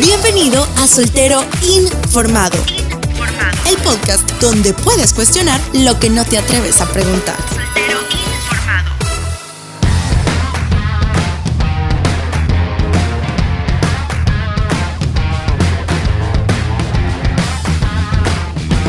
Bienvenido a Soltero Informado. El podcast donde puedes cuestionar lo que no te atreves a preguntar. Soltero Informado.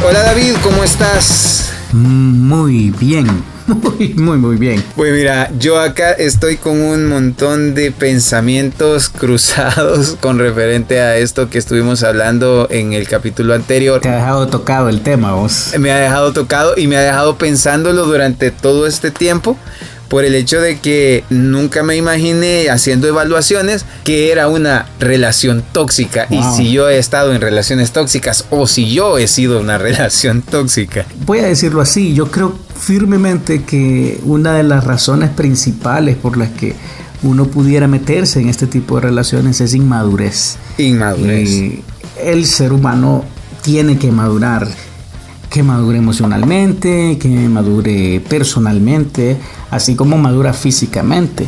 Hola David, ¿cómo estás? Muy bien, muy, muy, muy bien. Pues mira, yo acá estoy con un montón de pensamientos cruzados con referente a esto que estuvimos hablando en el capítulo anterior. Te ha dejado tocado el tema vos. Me ha dejado tocado y me ha dejado pensándolo durante todo este tiempo por el hecho de que nunca me imaginé haciendo evaluaciones que era una relación tóxica y si yo he estado en relaciones tóxicas o si yo he sido una relación tóxica. Voy a decirlo así, yo creo firmemente que una de las razones principales por las que uno pudiera meterse en este tipo de relaciones es inmadurez. Inmadurez. Y el ser humano tiene que madurar que madure emocionalmente, que madure personalmente, así como madura físicamente.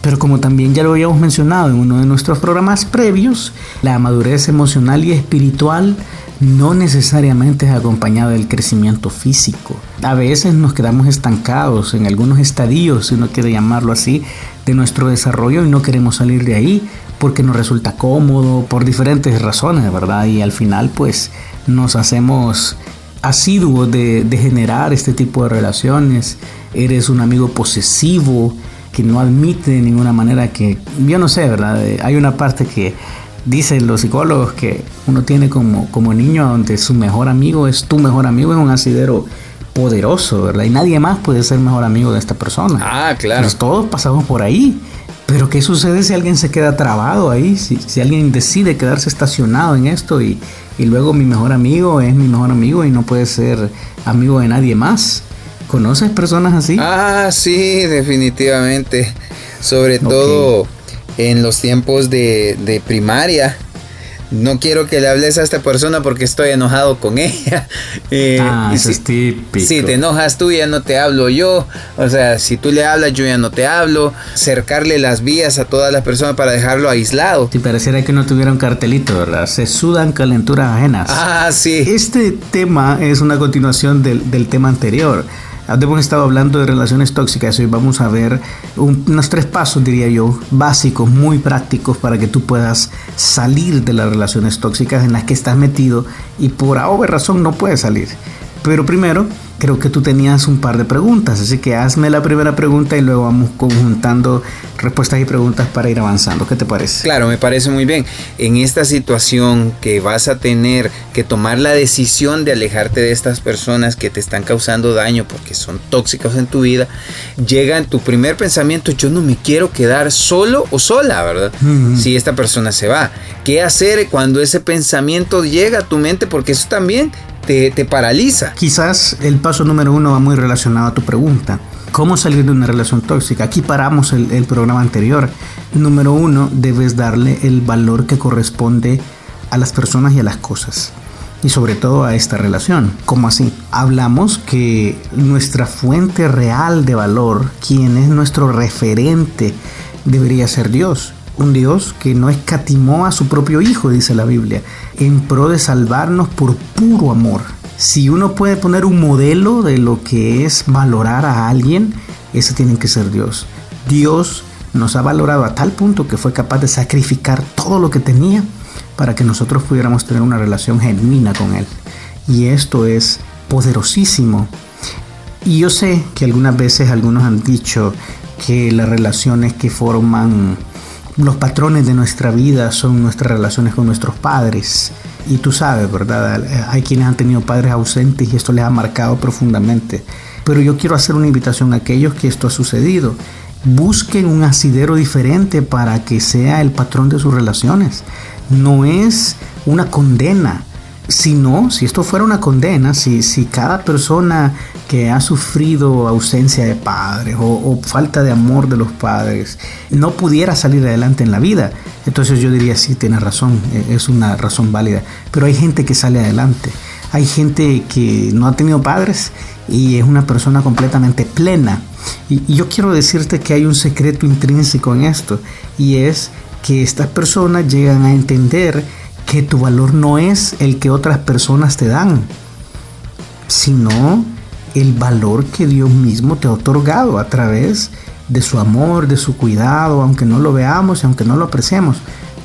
Pero como también ya lo habíamos mencionado en uno de nuestros programas previos, la madurez emocional y espiritual no necesariamente es acompañada del crecimiento físico. A veces nos quedamos estancados en algunos estadios, si uno quiere llamarlo así, de nuestro desarrollo y no queremos salir de ahí porque nos resulta cómodo, por diferentes razones, ¿verdad? Y al final pues nos hacemos asiduo de, generar este tipo de relaciones, eres un amigo posesivo que no admite de ninguna manera que, yo no sé, ¿verdad? Eh, hay una parte que dicen los psicólogos que uno tiene como, como niño donde su mejor amigo es tu mejor amigo, es un asidero poderoso, ¿verdad? Y nadie más puede ser mejor amigo de esta persona. Ah, claro. todos pasamos por ahí. Pero ¿qué sucede si alguien se queda trabado ahí? Si, si alguien decide quedarse estacionado en esto y, y luego mi mejor amigo es mi mejor amigo y no puede ser amigo de nadie más. ¿Conoces personas así? Ah, sí, definitivamente. Sobre todo en los tiempos de, de primaria no quiero que le hables a esta persona porque estoy enojado con ella. Eh, ah, eso si, es típico. Si te enojas tú, ya no te hablo yo. O sea, si tú le hablas, yo ya no te hablo. Cercarle las vías a todas las personas para dejarlo aislado. Si pareciera que no tuviera un cartelito, ¿verdad? Se sudan calenturas ajenas. Ah, sí. Este tema es una continuación del, del tema anterior. Hemos estado hablando de relaciones tóxicas y vamos a ver unos tres pasos, diría yo, básicos, muy prácticos para que tú puedas salir de las relaciones tóxicas en las que estás metido y por ahora razón no puedes salir. Pero primero, creo que tú tenías un par de preguntas, así que hazme la primera pregunta y luego vamos conjuntando respuestas y preguntas para ir avanzando. ¿Qué te parece? Claro, me parece muy bien. En esta situación que vas a tener que tomar la decisión de alejarte de estas personas que te están causando daño porque son tóxicos en tu vida, llega en tu primer pensamiento, yo no me quiero quedar solo o sola, ¿verdad? Si esta persona se va. ¿Qué hacer cuando ese pensamiento llega a tu mente? Porque eso también te, paraliza. Quizás el paso número uno va muy relacionado a tu pregunta. ¿Cómo salir de una relación tóxica? Aquí paramos el, el, programa anterior. Número uno, debes darle el valor que corresponde a las personas y a las cosas. Y sobre todo a esta relación. ¿Cómo así? Hablamos que nuestra fuente real de valor, quien es nuestro referente, debería ser Dios un Dios que no escatimó a su propio Hijo, dice la Biblia, en pro de salvarnos por puro amor. Si uno puede poner un modelo de lo que es valorar a alguien, ese tiene que ser Dios. Dios nos ha valorado a tal punto que fue capaz de sacrificar todo lo que tenía para que nosotros pudiéramos tener una relación genuina con Él. Y esto es poderosísimo. Y yo sé que algunas veces algunos han dicho que las relaciones que forman los patrones de nuestra vida son nuestras relaciones con nuestros padres. Y tú sabes, ¿verdad? Hay quienes han tenido padres ausentes y esto les ha marcado profundamente. Pero yo quiero hacer una invitación a aquellos que esto ha sucedido. Busquen un asidero diferente para que sea el patrón de sus relaciones. No es una condena si no, si esto fuera una condena, si, si cada persona que ha sufrido ausencia de padres o, falta de amor de los padres no pudiera salir adelante en la vida, entonces yo diría sí, tiene razón, e, es una razón válida. Pero hay gente que sale adelante, hay gente que no ha tenido padres y es una persona completamente plena. y yo quiero decirte que hay un secreto intrínseco en esto y es que estas personas llegan a entender que tu valor no es el que otras personas te dan, sino el valor que Dios mismo te ha otorgado a través de su amor, de su cuidado, aunque no lo veamos y aunque no lo apreciemos.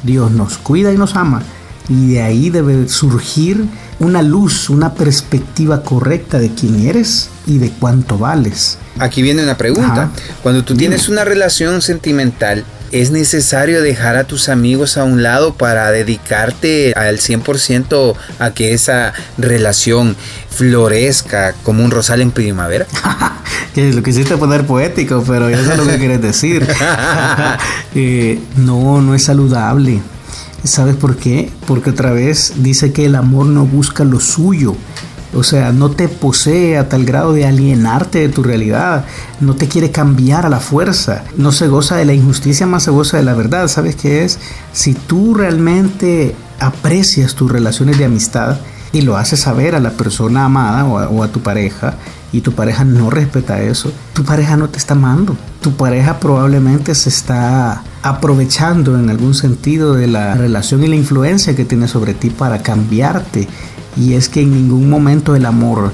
Dios nos cuida y nos ama y de ahí debe surgir una luz, una perspectiva correcta de quién eres y de cuánto vales. Aquí viene una pregunta. Cuando tú tienes una relación sentimental, ¿es necesario dejar a tus amigos a un lado para dedicarte al 100% a que esa relación florezca como un rosal en primavera? que lo quisiste poner poético, pero eso es lo que quieres decir. Eh, no, no es saludable. ¿Sabes por qué? Porque otra vez dice que el amor no busca lo suyo. O sea, no te posee a tal grado de alienarte de tu realidad. No te quiere cambiar a la fuerza. No se goza de la injusticia, más se goza de la verdad. ¿Sabes qué es? Si tú realmente aprecias tus relaciones de amistad y lo haces saber a la persona amada o a, tu pareja, y tu pareja no respeta eso, tu pareja no te está amando. Tu pareja probablemente se está aprovechando en algún sentido de la relación y la influencia que tiene sobre ti para cambiarte. Y es que en ningún momento el amor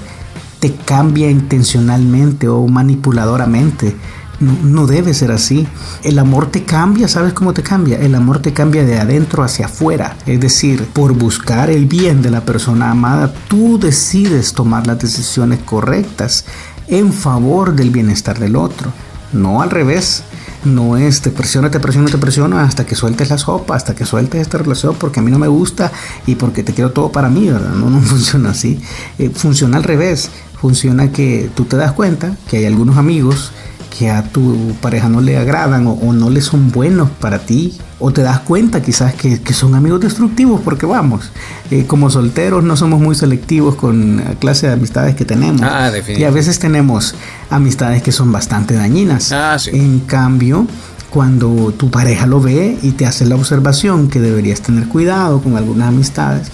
te cambia intencionalmente o manipuladoramente. No, debe ser así. El amor te cambia, ¿sabes cómo te cambia? El amor te cambia de adentro hacia afuera. Es decir, por buscar el bien de la persona amada, tú decides tomar las decisiones correctas en favor del bienestar del otro. No al revés. No es te presiono, te presiono, te presiono hasta que sueltes la sopa, hasta que sueltes esta relación porque a mí no me gusta y porque te quiero todo para mí, ¿verdad? No, no funciona así. Eh, funciona al revés. Funciona que tú te das cuenta que hay algunos amigos que a tu pareja no le agradan o, no le son buenos para ti, o te das cuenta quizás que, son amigos destructivos, porque vamos, eh, como solteros no somos muy selectivos con la clase de amistades que tenemos. Ah, y a veces tenemos amistades que son bastante dañinas. Ah, en cambio, cuando tu pareja lo ve y te hace la observación que deberías tener cuidado con algunas amistades,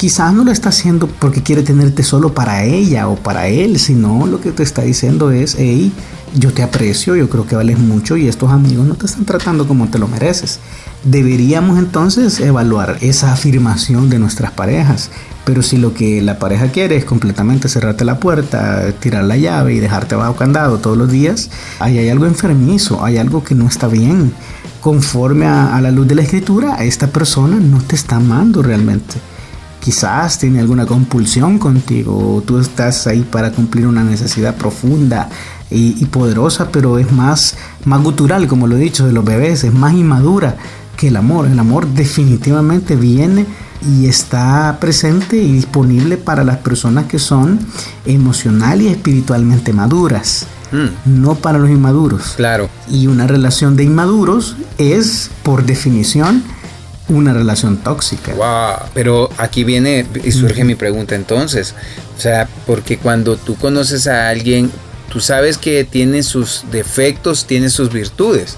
quizás no lo está haciendo porque quiere tenerte solo para ella o para él, sino lo que te está diciendo es, hey, yo te aprecio, yo creo que vales mucho y estos amigos no te están tratando como te lo mereces. Deberíamos entonces evaluar esa afirmación de nuestras parejas. Pero si lo que la pareja quiere es completamente cerrarte la puerta, tirar la llave y dejarte bajo candado todos los días, ahí hay algo enfermizo, hay algo que no está bien. Conforme a, a la luz de la escritura, esta persona no te está amando realmente quizás tiene alguna compulsión contigo o tú estás ahí para cumplir una necesidad profunda y, poderosa, pero es más, más gutural, como lo he dicho, de los bebés, es más inmadura que el amor. El amor definitivamente viene y está presente y disponible para las personas que son emocional y espiritualmente maduras. Mm. No para los inmaduros. Claro. Y una relación de inmaduros es, por definición, una relación tóxica. Wow, pero aquí viene y surge mi pregunta entonces. O sea, porque cuando tú conoces a alguien, tú sabes que tiene sus defectos, tiene sus virtudes.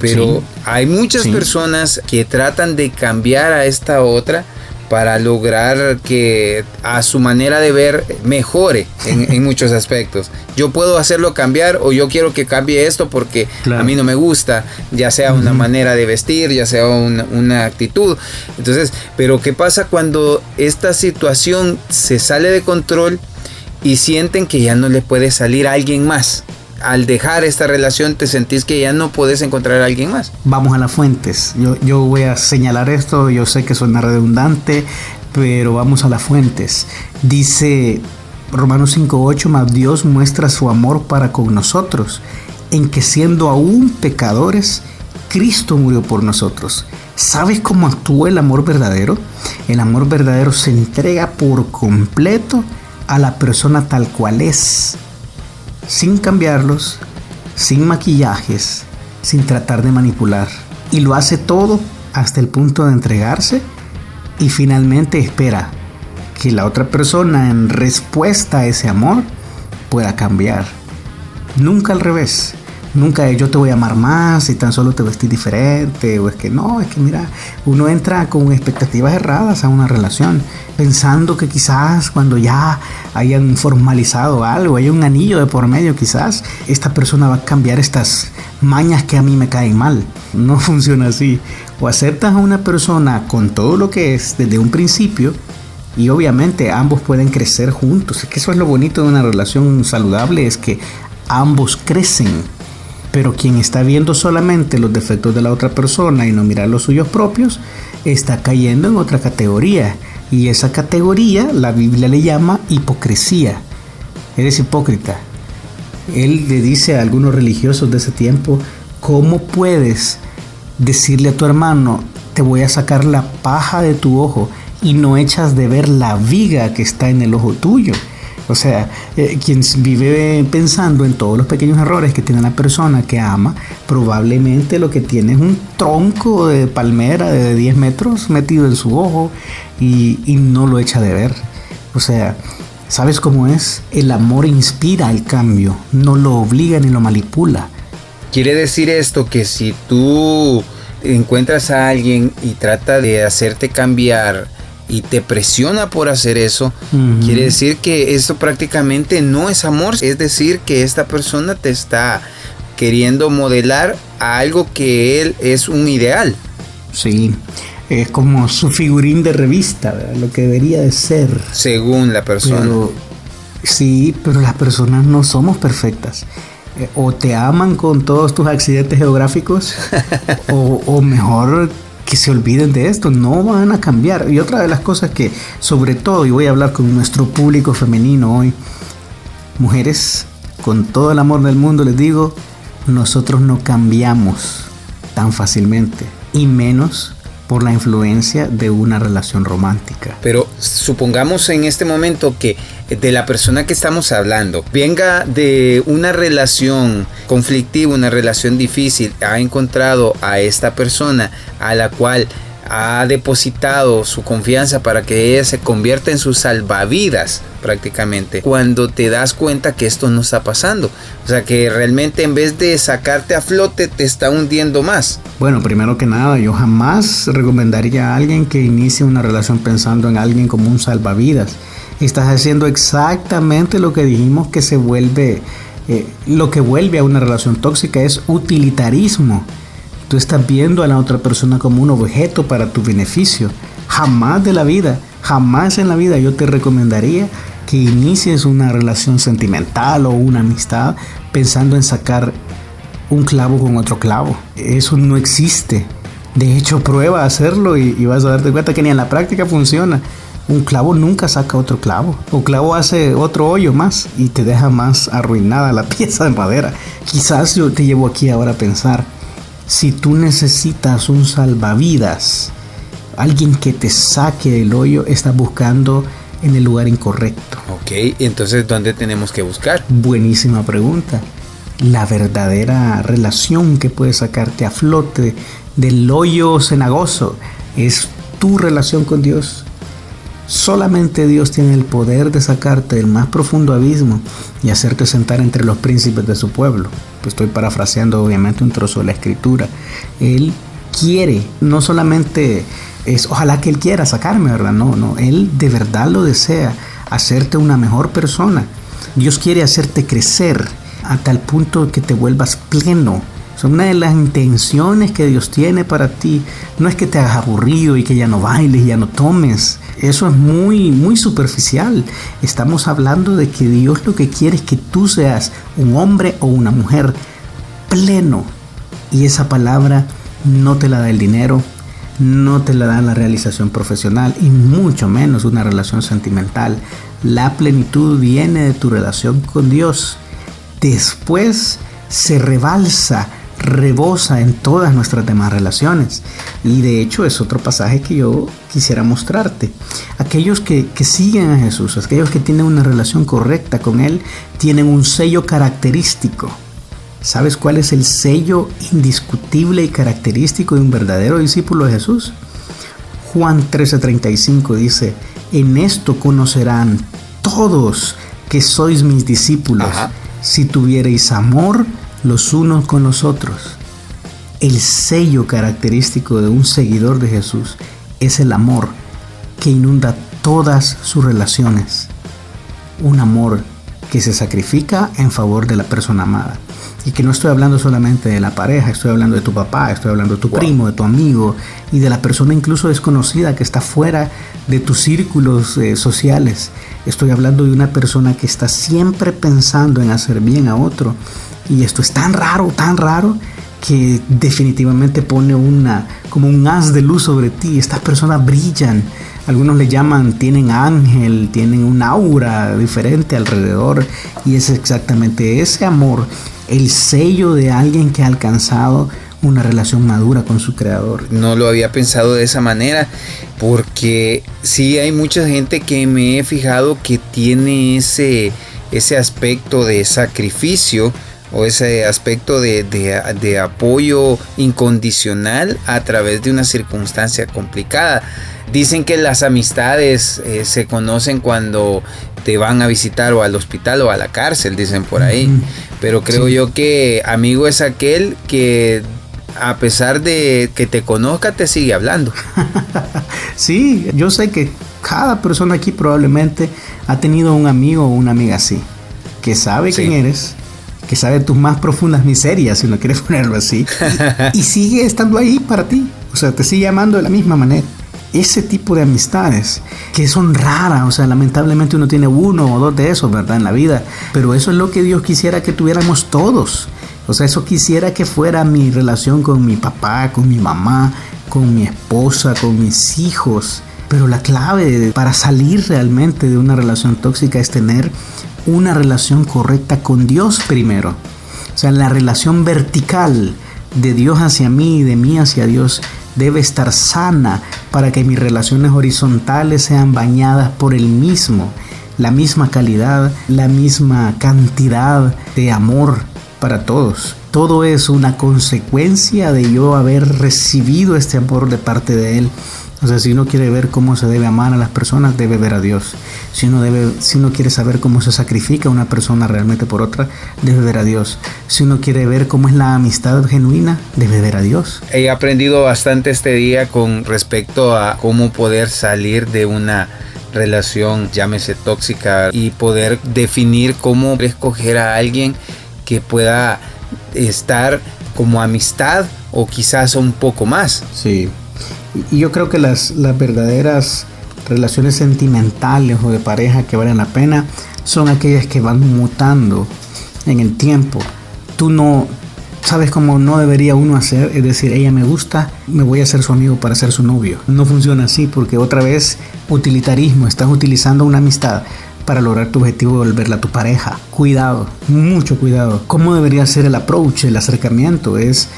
Pero hay muchas personas que tratan de cambiar a esta otra para lograr que a su manera de ver mejore en, muchos aspectos. Yo puedo hacerlo cambiar o yo quiero que cambie esto porque a mí no me gusta, ya sea una manera de vestir, ya sea una, una, actitud. Entonces, pero ¿qué pasa cuando esta situación se sale de control y sienten que ya no le puede salir a alguien más. Al dejar esta relación te sentís que ya no puedes encontrar a alguien más. Vamos a las fuentes. Yo, yo voy a señalar esto, yo sé que suena redundante, pero vamos a las fuentes. Dice Romanos 5.8, más Dios muestra su amor para con nosotros, en que siendo aún pecadores, Cristo murió por nosotros. ¿Sabes cómo actúa el amor verdadero? El amor verdadero se entrega por completo a la persona tal cual es, sin cambiarlos, sin maquillajes, sin tratar de manipular. Y lo hace todo hasta el punto de entregarse y finalmente espera que la otra persona en respuesta a ese amor pueda cambiar. Nunca al revés. Nunca yo te voy a amar más y tan solo te vestí diferente. O es que no, es que mira, uno entra con expectativas erradas a una relación, pensando que quizás cuando ya hayan formalizado algo, hay un anillo de por medio, quizás esta persona va a cambiar estas mañas que a mí me caen mal. No funciona así. O aceptas a una persona con todo lo que es desde un principio y obviamente ambos pueden crecer juntos. Es que eso es lo bonito de una relación saludable, es que ambos crecen. Pero quien está viendo solamente los defectos de la otra persona y no mira los suyos propios, está cayendo en otra categoría. Y esa categoría la Biblia le llama hipocresía. Eres hipócrita. Él le dice a algunos religiosos de ese tiempo, ¿cómo puedes decirle a tu hermano, te voy a sacar la paja de tu ojo y no echas de ver la viga que está en el ojo tuyo? O sea, eh, quien vive pensando en todos los pequeños errores que tiene la persona que ama, probablemente lo que tiene es un tronco de palmera de 10 metros metido en su ojo y, y no lo echa de ver. O sea, ¿sabes cómo es? El amor inspira el cambio, no lo obliga ni lo manipula. Quiere decir esto que si tú encuentras a alguien y trata de hacerte cambiar, y te presiona por hacer eso, quiere decir que esto prácticamente no es amor, es decir, que esta persona te está queriendo modelar a algo que él es un ideal. Sí, es como su figurín de revista, lo que debería de ser. Según la persona. sí, pero las personas no somos perfectas. Eh, o te aman con todos tus accidentes geográficos, o, o mejor que se olviden de esto, no van a cambiar. Y otra de las cosas que, sobre todo, y voy a hablar con nuestro público femenino hoy, mujeres, con todo el amor del mundo les digo, nosotros no cambiamos tan fácilmente, y menos por la influencia de una relación romántica. Pero supongamos en este momento que de la persona que estamos hablando venga de una relación conflictiva, una relación difícil, ha encontrado a esta persona a la cual ha depositado su confianza para que ella se convierta en su salvavidas prácticamente cuando te das cuenta que esto no está pasando. O sea que realmente en vez de sacarte a flote te está hundiendo más. Bueno, primero que nada, yo jamás recomendaría a alguien que inicie una relación pensando en alguien como un salvavidas. Estás haciendo exactamente lo que dijimos que se vuelve, eh, lo que vuelve a una relación tóxica es utilitarismo Tú estás viendo a la otra persona como un objeto para tu beneficio. Jamás de la vida, jamás en la vida yo te recomendaría que inicies una relación sentimental o una amistad pensando en sacar un clavo con otro clavo. Eso no existe. De hecho, prueba a hacerlo y, vas a darte cuenta que ni en la práctica funciona. Un clavo nunca saca otro clavo. O clavo hace otro hoyo más y te deja más arruinada la pieza de madera. Quizás yo te llevo aquí ahora a pensar si tú necesitas un salvavidas, alguien que te saque del hoyo, estás buscando en el lugar incorrecto. Ok, entonces ¿dónde tenemos que buscar? Buenísima pregunta. La verdadera relación que puede sacarte a flote del hoyo cenagoso es tu relación con Dios. Solamente Dios tiene el poder de sacarte del más profundo abismo y hacerte sentar entre los príncipes de su pueblo. Pues estoy parafraseando obviamente un trozo de la escritura. Él quiere, no solamente es, ojalá que Él quiera sacarme, ¿verdad? No, no, Él de verdad lo desea, hacerte una mejor persona. Dios quiere hacerte crecer a tal punto que te vuelvas pleno, una de las intenciones que Dios tiene para ti. No es que te hagas aburrido y que ya no bailes, y ya no tomes. Eso es muy, muy superficial. Estamos hablando de que Dios lo que quiere es que tú seas un hombre o una mujer pleno. Y esa palabra no te la da el dinero, no te la da la realización profesional y mucho menos una relación sentimental. La plenitud viene de tu relación con Dios. Después se rebalsa rebosa en todas nuestras demás relaciones. Y de hecho es otro pasaje que yo quisiera mostrarte. Aquellos que, que, siguen a Jesús, aquellos que tienen una relación correcta con Él, tienen un sello característico. ¿Sabes cuál es el sello indiscutible y característico de un verdadero discípulo de Jesús? Juan 13:35 dice, en esto conocerán todos que sois mis discípulos, si tuviereis amor los unos con los otros. El sello característico de un seguidor de Jesús es el amor que inunda todas sus relaciones. Un amor que se sacrifica en favor de la persona amada. Y que no estoy hablando solamente de la pareja, estoy hablando de tu papá, estoy hablando de tu primo, de tu amigo y de la persona incluso desconocida que está fuera de tus círculos eh, sociales. Estoy hablando de una persona que está siempre pensando en hacer bien a otro. Y esto es tan raro, tan raro, que definitivamente pone una como un haz de luz sobre ti. Estas personas brillan. Algunos le llaman, tienen ángel, tienen un aura diferente alrededor. Y es exactamente ese amor el sello de alguien que ha alcanzado una relación madura con su creador. No lo había pensado de esa manera, porque sí hay mucha gente que me he fijado que tiene ese, ese aspecto de sacrificio o ese aspecto de, apoyo incondicional a través de una circunstancia complicada. Dicen que las amistades eh, se conocen cuando te van a visitar o al hospital o a la cárcel, dicen por ahí. Pero creo yo que amigo es aquel que a pesar de que te conozca, te sigue hablando. sí, yo sé que cada persona aquí probablemente ha tenido un amigo o una amiga así, que sabe quién eres, que sabe tus más profundas miserias, si no quieres ponerlo así, y sigue estando ahí para ti. O sea, te sigue amando de la misma manera ese tipo de amistades que son raras, o sea, lamentablemente uno tiene uno o dos de esos, ¿verdad? En la vida, pero eso es lo que Dios quisiera que tuviéramos todos. O sea, eso quisiera que fuera mi relación con mi papá, con mi mamá, con mi esposa, con mis hijos. Pero la clave para salir realmente de una relación tóxica es tener una relación correcta con Dios primero. O sea, la relación vertical de Dios hacia mí y de mí hacia Dios debe estar sana para que mis relaciones horizontales sean bañadas por el mismo, la misma calidad, la misma cantidad de amor para todos. Todo es una consecuencia de yo haber recibido este amor de parte de Él o sea, si uno quiere ver cómo se debe amar a las personas, debe ver a Dios. Si uno, debe, si uno quiere saber cómo se sacrifica una persona realmente por otra, debe ver a Dios. Si uno quiere ver cómo es la amistad genuina, debe ver a Dios. He aprendido bastante este día con respecto a cómo poder salir de una relación, llámese tóxica, y poder definir cómo escoger a alguien que pueda estar como amistad o quizás un poco más. Sí, y yo creo que las, las verdaderas relaciones sentimentales o de pareja que valen la pena son aquellas que van mutando en el tiempo. Tú no sabes cómo no debería uno hacer, es decir, ella me gusta, me voy a ser su amigo para ser su novio. No funciona así porque otra vez utilitarismo, estás utilizando una amistad para lograr tu objetivo de volverla a tu pareja. Cuidado, mucho cuidado. ¿Cómo debería ser el approach, el acercamiento? Es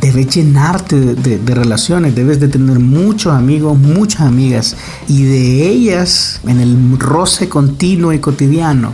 debes llenarte de, relaciones, debes de tener muchos amigos, muchas amigas y de ellas en el roce continuo y cotidiano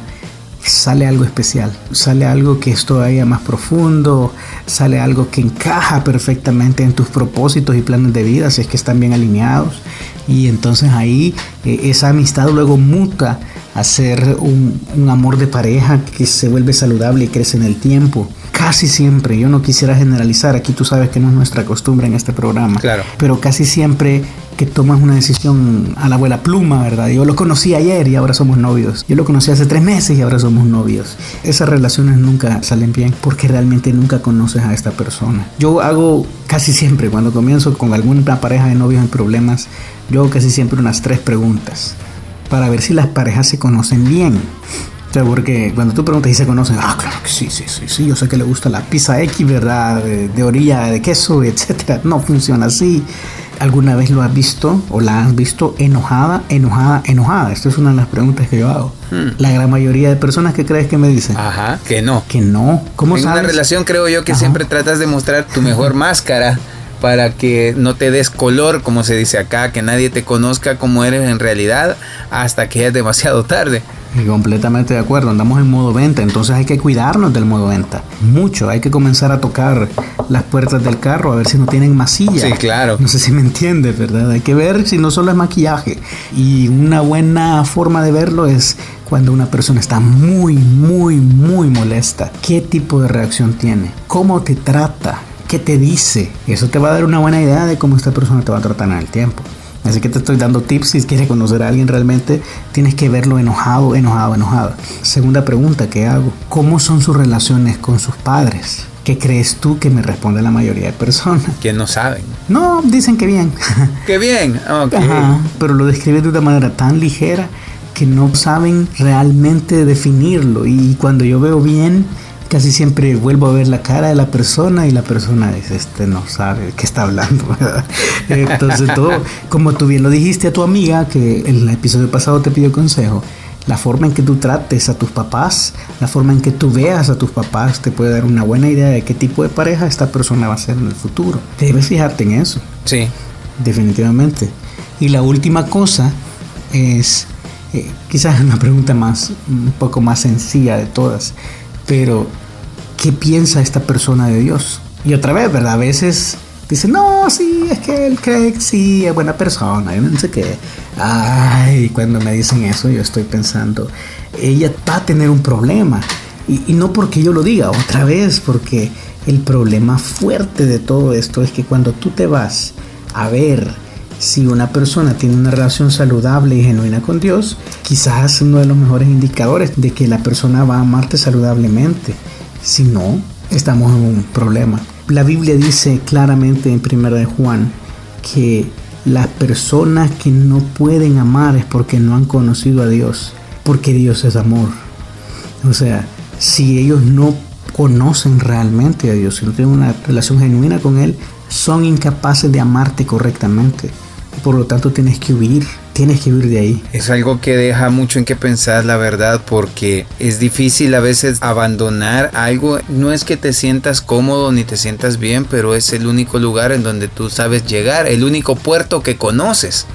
sale algo especial, sale algo que es todavía más profundo, sale algo que encaja perfectamente en tus propósitos y planes de vida si es que están bien alineados. Y entonces ahí eh, esa amistad luego muta a ser un, un amor de pareja que se vuelve saludable y crece en el tiempo casi siempre, yo no quisiera generalizar, aquí tú sabes que no es nuestra costumbre en este programa, claro. pero casi siempre que tomas una decisión a la abuela pluma, ¿verdad? Yo lo conocí ayer y ahora somos novios. Yo lo conocí hace tres meses y ahora somos novios. Esas relaciones nunca salen bien porque realmente nunca conoces a esta persona. Yo hago casi siempre, cuando comienzo con alguna pareja de novios en problemas, yo hago casi siempre unas tres preguntas para ver si las parejas se conocen bien porque cuando tú preguntas y se conocen, ah, claro que sí, sí, sí, sí, yo sé que le gusta la pizza X, ¿verdad? De, orilla de queso, etcétera. No funciona así. ¿Alguna vez lo has visto o la has visto enojada, enojada, enojada? Esto es una de las preguntas que yo hago. Hmm. La gran mayoría de personas que crees que me dicen. Ajá, que no. Que no. ¿Cómo en una relación creo yo que siempre tratas de mostrar tu mejor máscara para que no te des color, como se dice acá, que nadie te conozca como eres en realidad hasta que es demasiado tarde. Y completamente de acuerdo, andamos en modo venta, entonces hay que cuidarnos del modo venta. Mucho, hay que comenzar a tocar las puertas del carro a ver si no tienen masilla. Sí, claro. No sé si me entiendes, ¿verdad? Hay que ver si no solo es maquillaje. Y una buena forma de verlo es cuando una persona está muy, muy, muy molesta. ¿Qué tipo de reacción tiene? ¿Cómo te trata? ¿Qué te dice? Eso te va a dar una buena idea de cómo esta persona te va a tratar en el tiempo. Así que te estoy dando tips si quieres conocer a alguien realmente, tienes que verlo enojado, enojado, enojado. Segunda pregunta que hago, ¿cómo son sus relaciones con sus padres? ¿Qué crees tú que me responde la mayoría de personas? Que no saben. No, dicen que bien. Que bien, ok. Ajá, pero lo describen de una manera tan ligera que no saben realmente definirlo. Y cuando yo veo bien, casi siempre vuelvo a ver la cara de la persona y la persona dice, este no sabe qué está hablando. ¿verdad? Entonces todo, como tú bien lo dijiste a tu amiga, que en el episodio pasado te pidió consejo, la forma en que tú trates a tus papás, la forma en que tú veas a tus papás te puede dar una buena idea de qué tipo de pareja esta persona va a ser en el futuro. Debes fijarte en eso. Sí. Definitivamente. Y la última cosa es, eh, quizás una pregunta más, un poco más sencilla de todas, pero ¿qué piensa esta persona de Dios? Y otra vez, ¿verdad? A veces dice, no, sí, es que él cree que sí, es buena persona, yo no sé qué. Ay, cuando me dicen eso, yo estoy pensando, ella va a tener un problema. Y, y no porque yo lo diga, otra vez, porque el problema fuerte de todo esto es que cuando tú te vas a ver si una persona tiene una relación saludable y genuina con Dios, quizás uno de los mejores indicadores de que la persona va a amarte saludablemente. Si no, estamos en un problema. La Biblia dice claramente en 1 de Juan que las personas que no pueden amar es porque no han conocido a Dios, porque Dios es amor. O sea, si ellos no conocen realmente a Dios, si no tienen una relación genuina con Él, son incapaces de amarte correctamente. Por lo tanto, tienes que huir, tienes que huir de ahí. Es algo que deja mucho en qué pensar, la verdad, porque es difícil a veces abandonar algo. No es que te sientas cómodo ni te sientas bien, pero es el único lugar en donde tú sabes llegar, el único puerto que conoces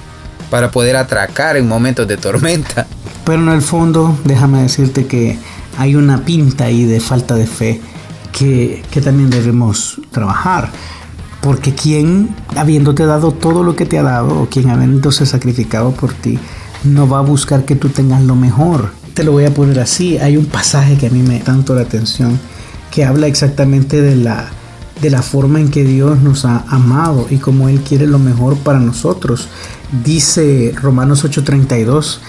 para poder atracar en momentos de tormenta. Pero en el fondo, déjame decirte que hay una pinta ahí de falta de fe que, que también debemos trabajar. Porque quien, habiéndote dado todo lo que te ha dado, o quien habiéndose sacrificado por ti, no va a buscar que tú tengas lo mejor. Te lo voy a poner así. Hay un pasaje que a mí me tanto la atención, que habla exactamente de la, de la forma en que Dios nos ha amado y cómo Él quiere lo mejor para nosotros. Dice Romanos 8:32,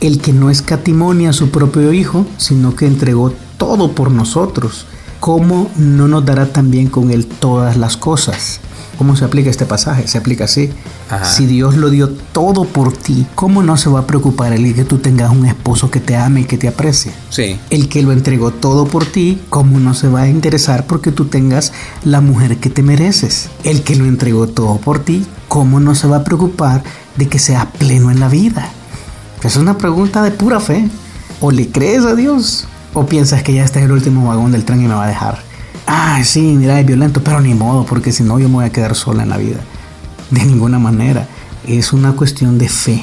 el que no escatimonia a su propio Hijo, sino que entregó todo por nosotros. ¿Cómo no nos dará también con Él todas las cosas? ¿Cómo se aplica este pasaje? Se aplica así. Ajá. Si Dios lo dio todo por ti, ¿cómo no se va a preocupar el que tú tengas un esposo que te ame y que te aprecie? Sí. El que lo entregó todo por ti, ¿cómo no se va a interesar porque tú tengas la mujer que te mereces? El que lo entregó todo por ti, ¿cómo no se va a preocupar de que seas pleno en la vida? Es una pregunta de pura fe. ¿O le crees a Dios? ¿O piensas que ya este es el último vagón del tren y me va a dejar? Ah, sí, mira, es violento, pero ni modo, porque si no yo me voy a quedar sola en la vida. De ninguna manera. Es una cuestión de fe.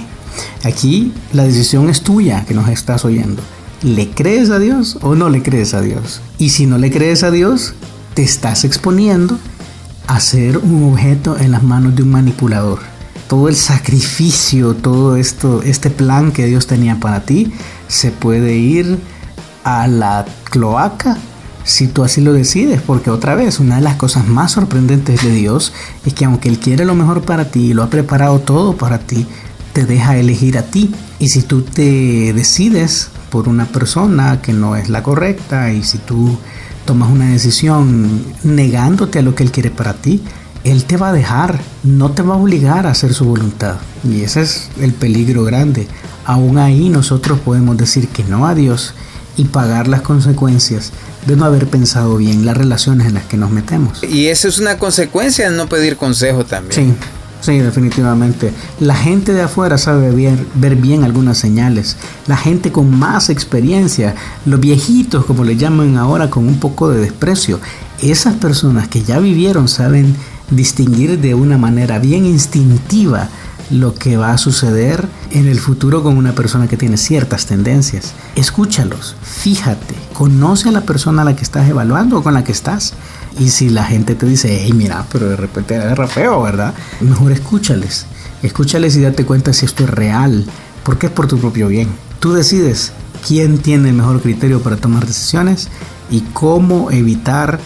Aquí la decisión es tuya que nos estás oyendo. ¿Le crees a Dios o no le crees a Dios? Y si no le crees a Dios, te estás exponiendo a ser un objeto en las manos de un manipulador. Todo el sacrificio, todo esto, este plan que Dios tenía para ti, se puede ir a la cloaca si tú así lo decides, porque otra vez, una de las cosas más sorprendentes de Dios es que aunque Él quiere lo mejor para ti y lo ha preparado todo para ti, te deja elegir a ti. Y si tú te decides por una persona que no es la correcta y si tú tomas una decisión negándote a lo que Él quiere para ti, Él te va a dejar, no te va a obligar a hacer su voluntad. Y ese es el peligro grande. Aún ahí nosotros podemos decir que no a Dios y pagar las consecuencias de no haber pensado bien las relaciones en las que nos metemos. Y eso es una consecuencia de no pedir consejo también. Sí, sí, definitivamente. La gente de afuera sabe bien, ver bien algunas señales. La gente con más experiencia, los viejitos, como le llaman ahora, con un poco de desprecio, esas personas que ya vivieron saben distinguir de una manera bien instintiva lo que va a suceder en el futuro con una persona que tiene ciertas tendencias. Escúchalos, fíjate, conoce a la persona a la que estás evaluando o con la que estás. Y si la gente te dice, hey, mira, pero de repente agarra feo, ¿verdad? Mejor escúchales. Escúchales y date cuenta si esto es real, porque es por tu propio bien. Tú decides quién tiene el mejor criterio para tomar decisiones y cómo evitar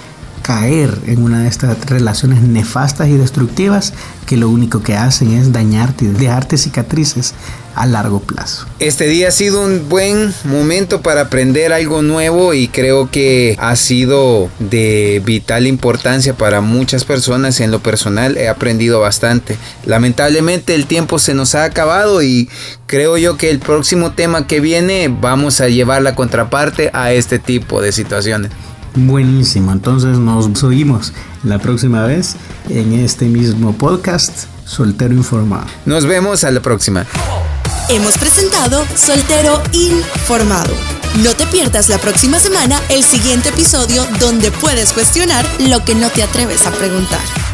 caer en una de estas relaciones nefastas y destructivas que lo único que hacen es dañarte y dejarte cicatrices a largo plazo. Este día ha sido un buen momento para aprender algo nuevo y creo que ha sido de vital importancia para muchas personas. En lo personal he aprendido bastante. Lamentablemente el tiempo se nos ha acabado y creo yo que el próximo tema que viene vamos a llevar la contraparte a este tipo de situaciones. Buenísimo, entonces nos oímos la próxima vez en este mismo podcast, Soltero Informado. Nos vemos a la próxima. Hemos presentado Soltero Informado. No te pierdas la próxima semana el siguiente episodio donde puedes cuestionar lo que no te atreves a preguntar.